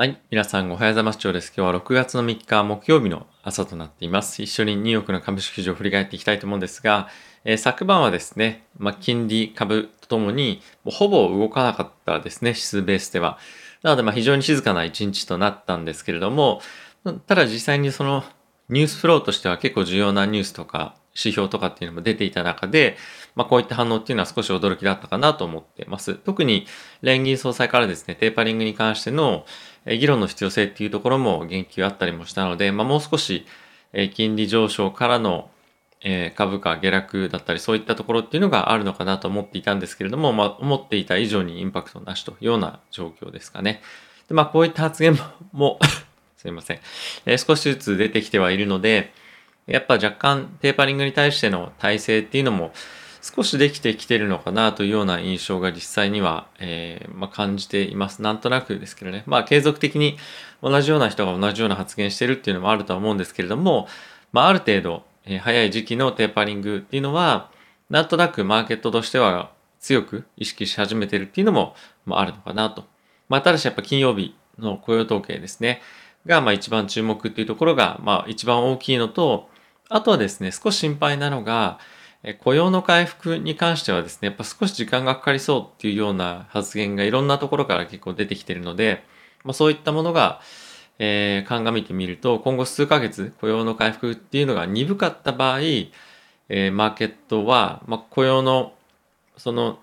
はい。皆さんおはようございます。長です。今日は6月の3日木曜日の朝となっています。一緒にニューヨークの株式市場を振り返っていきたいと思うんですが、えー、昨晩はですね、まあ、金利株とともにほぼ動かなかったですね、指数ベースでは。なのでま非常に静かな一日となったんですけれども、ただ実際にそのニュースフローとしては結構重要なニュースとか指標とかっていうのも出ていた中で、まあ、こういった反応っていうのは少し驚きだったかなと思ってます。特に連銀総裁からですね、テーパリングに関しての議論の必要性っていうところも言及あったりもしたので、まあ、もう少し金利上昇からの株価下落だったりそういったところっていうのがあるのかなと思っていたんですけれども、まあ、思っていた以上にインパクトなしというような状況ですかね。でまあ、こういった発言も すいません、え少しずつ出てきてはいるので、やっぱ若干テーパリングに対しての体制っていうのも少しできてきてるのかなというような印象が実際には、えー、まあ、感じています。なんとなくですけどね。まあ継続的に同じような人が同じような発言してるっていうのもあるとは思うんですけれども、まあある程度、えー、早い時期のテーパリングっていうのは、なんとなくマーケットとしては強く意識し始めてるっていうのも、まあ、あるのかなと。まあただしやっぱ金曜日の雇用統計ですね。が、まあ一番注目っていうところが、まあ一番大きいのと、あとはですね、少し心配なのが、雇用の回復に関してはですね、やっぱ少し時間がかかりそうっていうような発言がいろんなところから結構出てきてるので、まあ、そういったものが、えー、鑑みてみると、今後数ヶ月雇用の回復っていうのが鈍かった場合、えー、マーケットは、まあ、雇用のその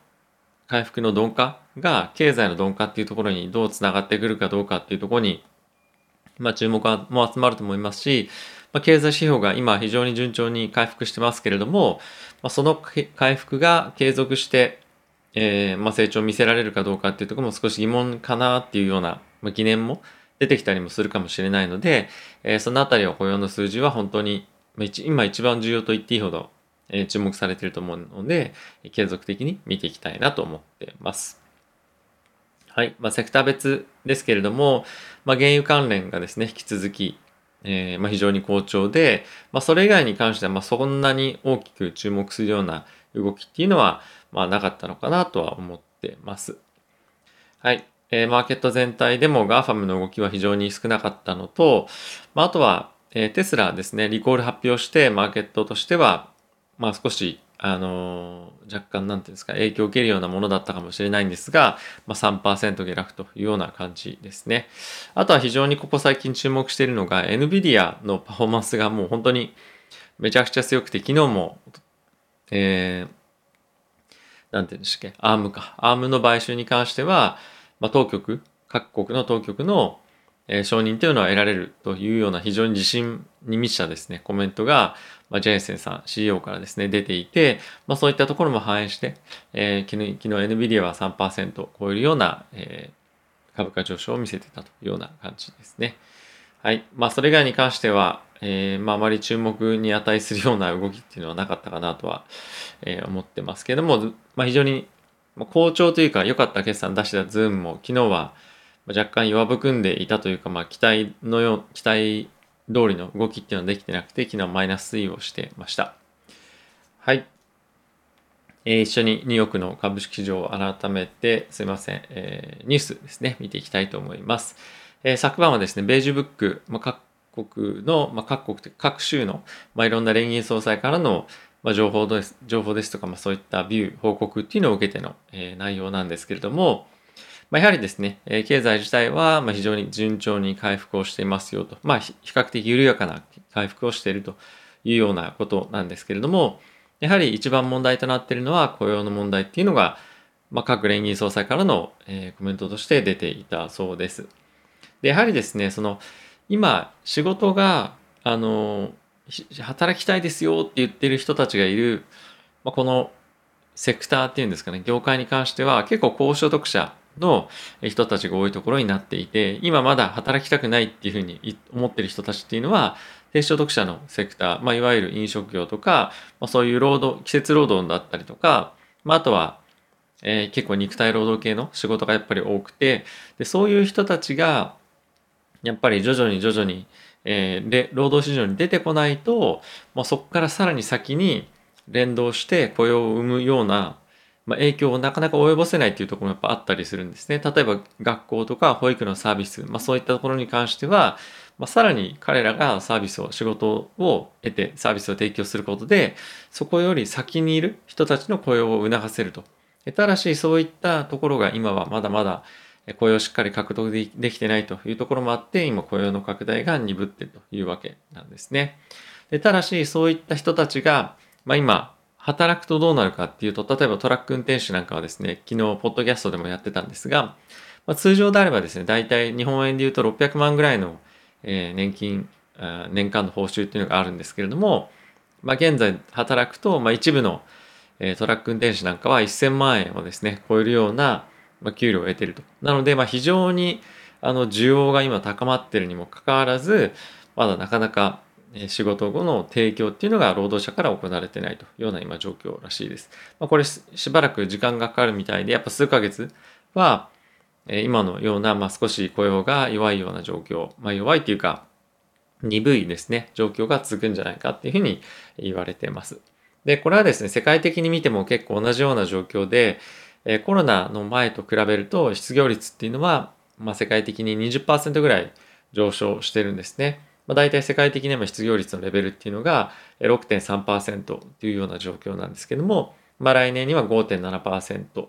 回復の鈍化が経済の鈍化っていうところにどうつながってくるかどうかっていうところに、まあ、注目も集まると思いますし、まあ、経済指標が今非常に順調に回復してますけれども、まあ、その回復が継続して、えー、まあ、成長を見せられるかどうかっていうところも少し疑問かなっていうような、ま疑念も出てきたりもするかもしれないので、えー、そのあたりは雇用の数字は本当に、今一番重要と言っていいほど、えー、注目されていると思うので、継続的に見ていきたいなと思ってます。はい。まあ、セクター別ですけれども、まあ、原油関連がですね、引き続き、えー、まあ、非常に好調で、まあ、それ以外に関してはまそんなに大きく注目するような動きっていうのはまあなかったのかなとは思ってます。はい。えー、マーケット全体でも GAFAM の動きは非常に少なかったのと、まあ、あとは、えー、テスラですね、リコール発表してマーケットとしては、まあ少しあの、若干なんていうんですか、影響を受けるようなものだったかもしれないんですが、まあ、3%下落というような感じですね。あとは非常にここ最近注目しているのが、NVIDIA のパフォーマンスがもう本当にめちゃくちゃ強くて、昨日も、えー、なんていうんですか、ARM か。ARM の買収に関しては、まあ、当局、各国の当局のえー、承認というのは得られるというような非常に自信に満ちたですね、コメントが、まあ、ジェイセンさん、CEO からですね、出ていて、まあ、そういったところも反映して、えー、昨日、昨日 NVIDIA は3%を超えるような、えー、株価上昇を見せてたというような感じですね。はい。まあ、それ以外に関しては、えー、まあ、あまり注目に値するような動きっていうのはなかったかなとは、えー、思ってますけども、まあ、非常に好調というか良かった決算出したズームも昨日は、若干弱含んでいたというか、まあ、期待のよう、期待通りの動きっていうのはできてなくて、昨日マイナス推移をしてました。はい。えー、一緒にニューヨークの株式市場を改めて、すいません、えー、ニュースですね、見ていきたいと思います。えー、昨晩はですね、ベージュブック、まあ、各国の、まあ、各国、各州の、まあ、いろんな連銀総裁からの、まあ、情報です、情報ですとか、まあ、そういったビュー、報告っていうのを受けての、えー、内容なんですけれども、まあ、やはりですね、え経済自体はま非常に順調に回復をしていますよと、まあ、比較的緩やかな回復をしているというようなことなんですけれども、やはり一番問題となっているのは雇用の問題っていうのが、まあ、各連銀総裁からの、えコメントとして出ていたそうです。で、やはりですね、その、今、仕事が、あの、働きたいですよって言ってる人たちがいる、まあ、このセクターっていうんですかね、業界に関しては結構高所得者の人たちが多いところになっていて、今まだ働きたくないっていうふうに思ってる人たちっていうのは、低所得者のセクター、まあ、いわゆる飲食業とか、まあ、そういう労働、季節労働だったりとか、まあ、あとは、えー、結構肉体労働系の仕事がやっぱり多くて、でそういう人たちが、やっぱり徐々に徐々に、えー、で労働市場に出てこないと、まあ、そこからさらに先に連動して雇用を生むようなまあ、影響をなかなか及ぼせないっていうところもやっぱあったりするんですね。例えば学校とか保育のサービス、まあ、そういったところに関しては、まあ、さらに彼らがサービスを仕事を得てサービスを提供することでそこより先にいる人たちの雇用を促せると。ただしそういったところが今はまだまだ雇用をしっかり獲得できてないというところもあって今雇用の拡大が鈍っているというわけなんですね。でただしそういった人たちが、まあ、今働くとどうなるかっていうと例えばトラック運転手なんかはですね昨日ポッドキャストでもやってたんですが、まあ、通常であればですね大体日本円で言うと600万ぐらいのえー、年金年間の報酬っていうのがあるんですけれども、まあ、現在働くと、まあ、一部の、えー、トラック運転手なんかは1000万円をですね超えるような、まあ、給料を得てると。なので、まあ、非常にあの需要が今高まってるにもかかわらずまだなかなか仕事後の提供っていうのが労働者から行われてないというような今状況らしいです。まあ、これしばらく時間がかかるみたいでやっぱ数ヶ月は今のような、まあ、少し雇用が弱いような状況、まあ、弱いっていうか鈍いですね状況が続くんじゃないかっていうふうに言われています。でこれはですね世界的に見ても結構同じような状況でコロナの前と比べると失業率っていうのは、まあ、世界的に20%ぐらい上昇してるんですね。まあ、大体世界的にも失業率のレベルっていうのが6.3%というような状況なんですけども、まあ、来年には5.7%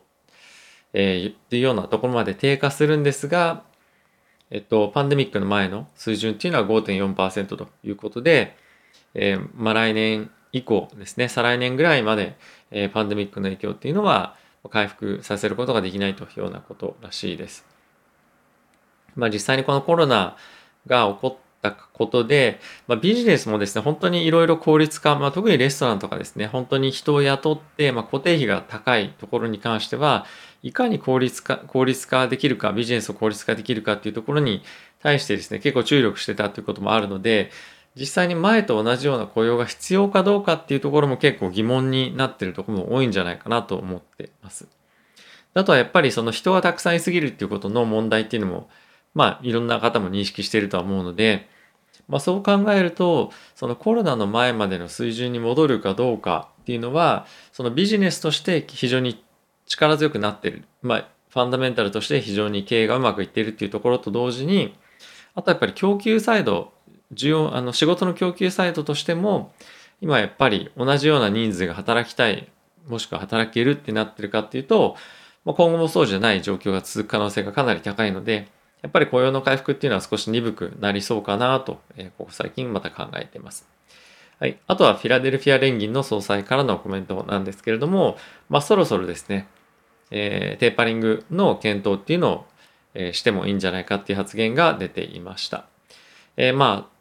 えー、っていうようなところまで低下するんですが、えっと、パンデミックの前の水準っていうのは5.4%ということで、えー、まあ来年以降ですね、再来年ぐらいまで、えー、パンデミックの影響っていうのは回復させることができないというようなことらしいです。まあ実際にこのコロナが起こったことで、まあ、ビジネスもですね、本当にいろいろ効率化、まあ、特にレストランとかですね、本当に人を雇って、まあ、固定費が高いところに関しては、いかに効率化、効率化できるか、ビジネスを効率化できるかっていうところに対してですね、結構注力してたということもあるので、実際に前と同じような雇用が必要かどうかっていうところも結構疑問になってるところも多いんじゃないかなと思ってます。あとはやっぱりその人がたくさんいすぎるっていうことの問題っていうのも、まあいろんな方も認識しているとは思うので、まあそう考えると、そのコロナの前までの水準に戻るかどうかっていうのは、そのビジネスとして非常に力強くなってる。まあ、ファンダメンタルとして非常に経営がうまくいってるっていうところと同時に、あとやっぱり供給サイド、需要、あの仕事の供給サイドとしても、今やっぱり同じような人数が働きたい、もしくは働けるってなってるかっていうと、まあ、今後もそうじゃない状況が続く可能性がかなり高いので、やっぱり雇用の回復っていうのは少し鈍くなりそうかなと、え、ここ最近また考えています。はい。あとはフィラデルフィア連銀の総裁からのコメントなんですけれども、まあそろそろですね、えー、テーパリングの検討っていうのを、えー、してもいいんじゃないかっていう発言が出ていました。えー、まあ、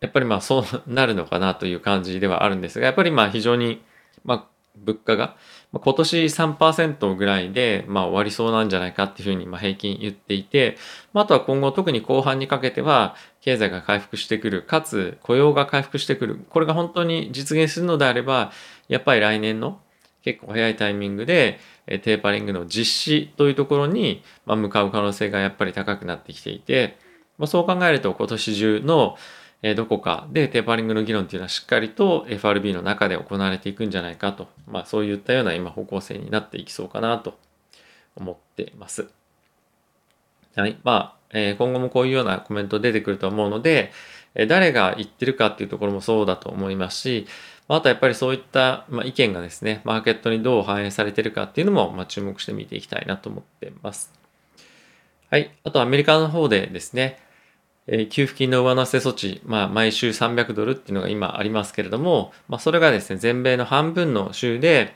やっぱりまあそうなるのかなという感じではあるんですが、やっぱりまあ非常に、まあ、物価が、ま、今年3%ぐらいで、まあ、終わりそうなんじゃないかっていうふうにま平均言っていて、まあ、とは今後特に後半にかけては経済が回復してくる、かつ雇用が回復してくる。これが本当に実現するのであれば、やっぱり来年の結構早いタイミングで、テーパリングの実施というところにま向かう可能性がやっぱり高くなってきていて、ま、そう考えると今年中のどこかでテーパリングの議論っていうのはしっかりと FRB の中で行われていくんじゃないかと、まあ、そういったような今方向性になっていきそうかなと思っています。はい。まあ、え今後もこういうようなコメント出てくると思うので、誰が言ってるかっていうところもそうだと思いますし、あとやっぱりそういった、ま意見がですね、マーケットにどう反映されてるかっていうのも、ま注目して見ていきたいなと思っています。はい。あとアメリカの方でですね、え給付金の上乗せ措置、まあ、毎週300ドルっていうのが今ありますけれども、まあ、それがですね、全米の半分の州で、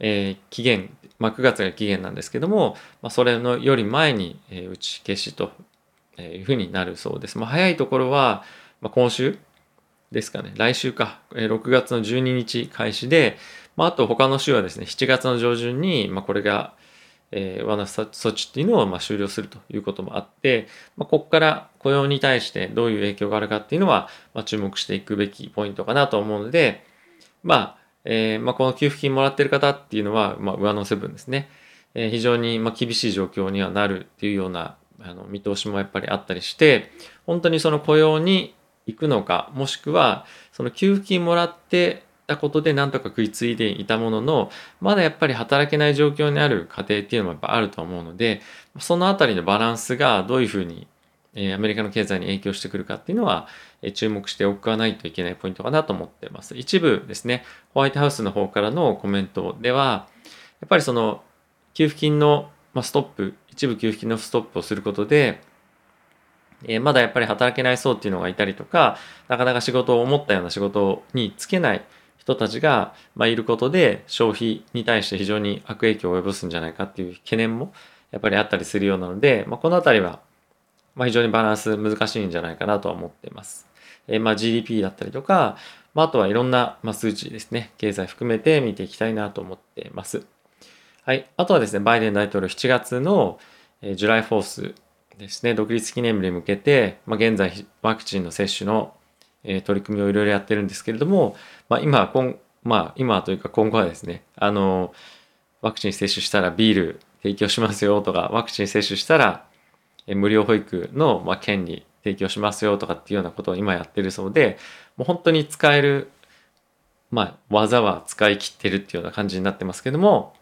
えー、期限、まあ、9月が期限なんですけども、まあ、それのより前に、えー、打ち消しというふうになるそうです。まあ、早いところは、まあ、今週、ですかね、来週か、6月の12日開始で、まあ、あと他の週はですね、7月の上旬に、まあ、これが、えー、罠措置っていうのをま終了するということもあって、まあ、ここから雇用に対してどういう影響があるかっていうのは、まあ、注目していくべきポイントかなと思うので、まあ、えー、ま、この給付金もらってる方っていうのは、ま、上乗せ分ですね、えー、非常にま厳しい状況にはなるっていうようなあの見通しもやっぱりあったりして、本当にその雇用に行くのか、もしくは、その給付金もらって、ったことでなんとか食いついでいたもののまだやっぱり働けない状況にある家庭っていうのもやっぱあると思うのでそのあたりのバランスがどういうふうにアメリカの経済に影響してくるかっていうのは注目しておかないといけないポイントかなと思ってます。一部ですね、ホワイトハウスの方からのコメントでは、やっぱりその給付金のストップ、一部給付金のストップをすることで、えまだやっぱり働けない層っていうのがいたりとか、なかなか仕事を思ったような仕事に就けない人たちが、まあ、いることで消費に対して非常に悪影響を及ぼすんじゃないかっていう懸念もやっぱりあったりするようなので、まあ、このあたりは、まあ、非常にバランス難しいんじゃないかなとは思っています。えー、まあ GDP だったりとか、まあ、あとはいろんな、まあ、数値ですね、経済含めて見ていきたいなと思っています。はい。あとはですね、バイデン大統領7月の、えー、ジュライフォースですね、独立記念日に向けて、まあ、現在ワクチンの接種の、え、取り組みをいろいろやってるんですけれども、まあ、今今、まあ、今というか今後はですね、あの、ワクチン接種したらビール提供しますよとか、ワクチン接種したら、え、無料保育の、まあ、権利提供しますよとかっていうようなことを今やってるそうで、もう本当に使える、まあ、技は使い切ってるっていうような感じになってますけども、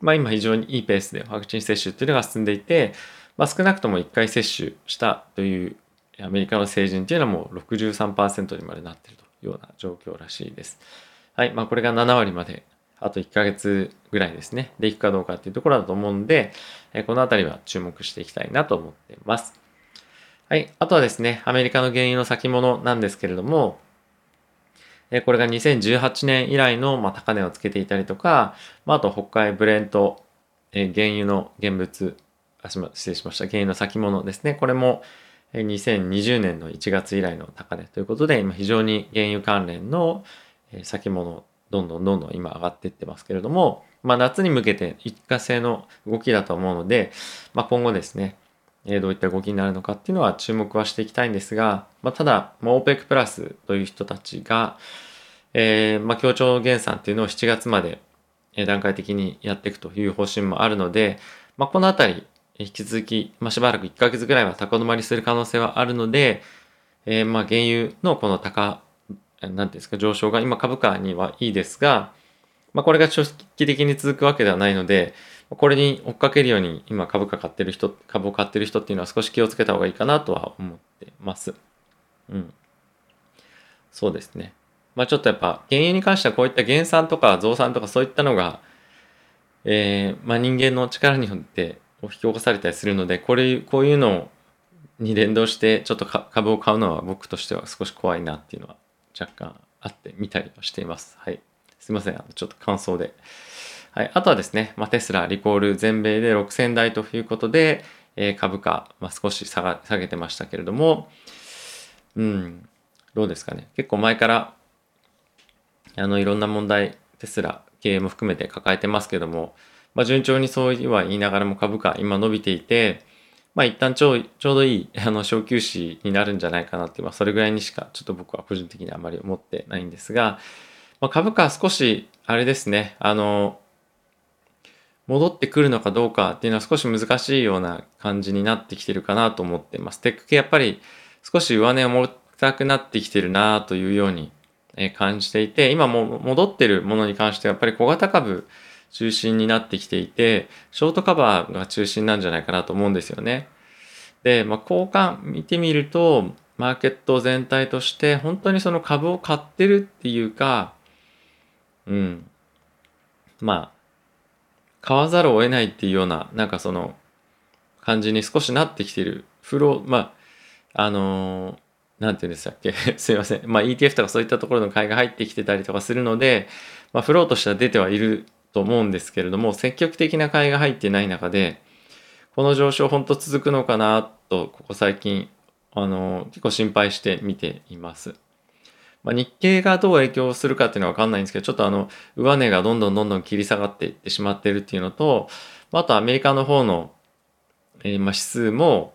まあ今非常にいいペースでワクチン接種っていうのが進んでいて、まあ少なくとも1回接種したというアメリカの成人っていうのはもう63%にまでなっているというような状況らしいです。はい。まあこれが7割まであと1ヶ月ぐらいですね。でいくかどうかっていうところだと思うんで、このあたりは注目していきたいなと思っています。はい。あとはですね、アメリカの原油の先物なんですけれども、これが2018年以来の高値をつけていたりとか、あと北海ブレント、原油の現物、失礼しました、原油の先物ですね。これも2020年の1月以来の高値ということで、今非常に原油関連の先物、どんどんどんどん今上がっていってますけれども、まあ、夏に向けて一過性の動きだと思うので、まあ、今後ですね、どういった動きになるのかっていうのは注目はしていきたいんですが、まあ、ただ、まあ、OPEC プラスという人たちが、えー、まあ、協調減産っていうのを7月まで段階的にやっていくという方針もあるので、まあ、このあたり、引き続き、まあ、しばらく1ヶ月ぐらいは高止まりする可能性はあるので、えー、まあ、原油のこの高、なんていうんですか、上昇が今株価にはいいですが、まあ、これが長期的に続くわけではないので、これに追っかけるように今株価買ってる人、株を買ってる人っていうのは少し気をつけた方がいいかなとは思ってます。うん。そうですね。まあちょっとやっぱ原油に関してはこういった減産とか増産とかそういったのが、えー、まあ人間の力によって引き起こされたりするので、これ、こういうのに連動してちょっと株を買うのは僕としては少し怖いなっていうのは若干あって見たりはしています。はい。すいません。あのちょっと感想で。はい、あとはですね、まあ、テスラリコール全米で6000台ということで、えー、株価、まあ、少し下が下げてましたけれども、うん、どうですかね。結構前から、あの、いろんな問題、テスラ経営も含めて抱えてますけども、まあ、順調にそうは言いながらも株価今伸びていて、まあ一旦ちょちょうどいい あの小休止になるんじゃないかなって、まあそれぐらいにしかちょっと僕は個人的にあまり思ってないんですが、まあ、株価は少しあれですね、あの、戻ってくるのかどうかっていうのは少し難しいような感じになってきてるかなと思ってます。テック系やっぱり少し上値を持たくなってきてるなというように感じていて、今も戻ってるものに関してはやっぱり小型株中心になってきていて、ショートカバーが中心なんじゃないかなと思うんですよね。で、まあ、交換見てみると、マーケット全体として本当にその株を買ってるっていうか、うん。まあ、買わざるを得ないっていうような、なんかその感じに少しなってきてる。フロー、まあ、あのー、なんて言うんでしたっけ？すいません。まあ ETF とかそういったところの買いが入ってきてたりとかするので、まあフローとしては出てはいると思うんですけれども、積極的な買いが入ってない中で、この上昇本当続くのかなと、ここ最近、あの、結構心配して見ています。まあ、日経がどう影響するかっていうのはわかんないんですけど、ちょっとあの、上値がどんどんどんどん切り下がっていってしまっているっていうのと、あとアメリカの方の、えー、まあ指数も、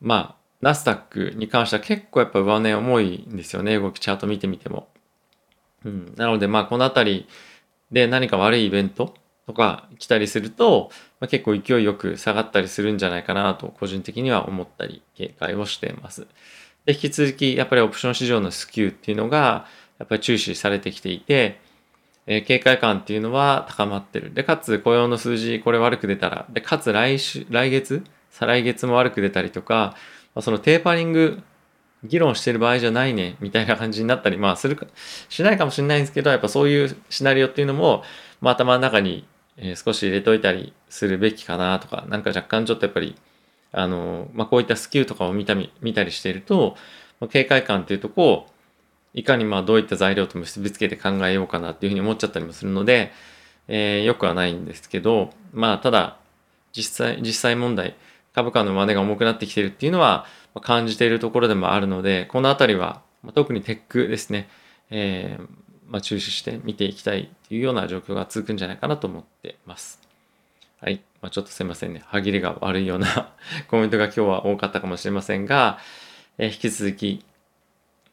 まあ、ナスダックに関しては結構やっぱ上値重いんですよね、動きチャート見てみても。うん、なのでまあこの辺りで何か悪いイベントとか来たりすると、まあ、結構勢いよく下がったりするんじゃないかなと個人的には思ったり警戒をしています。で、引き続き、やっぱりオプション市場のスキューっていうのが、やっぱり注視されてきていて、えー、警戒感っていうのは高まってる。で、かつ雇用の数字、これ悪く出たら、で、かつ来週、来月、再来月も悪く出たりとか、ま、そのテーパリング、議論してる場合じゃないね、みたいな感じになったり、まあ、するか、しないかもしれないんですけど、やっぱそういうシナリオっていうのも、まあ、頭の中に、え少し入れといたりするべきかなとか、なんか若干ちょっとやっぱり、あの、まあ、こういったスキューとかを見た見たりしていると、まあ、警戒感っていうとこを、いかにまあどういった材料と結びつけて考えようかなっていうふうに思っちゃったりもするので、えー、よくはないんですけど、まあただ実際、実際問題、株価の真似が重くなってきてるっていうのは感じているところでもあるので、このあたりは、特にテックですね、えー、まあ、注視して見ていきたいっていうような状況が続くんじゃないかなと思ってます。はい。まあ、ちょっとすいませんね。歯切れが悪いような コメントが今日は多かったかもしれませんが、えー、引き続き、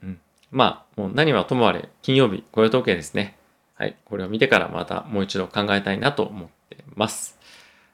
うんまあ、もう何はともあれ、金曜日、雇用統計ですね。はい。これを見てからまたもう一度考えたいなと思ってます。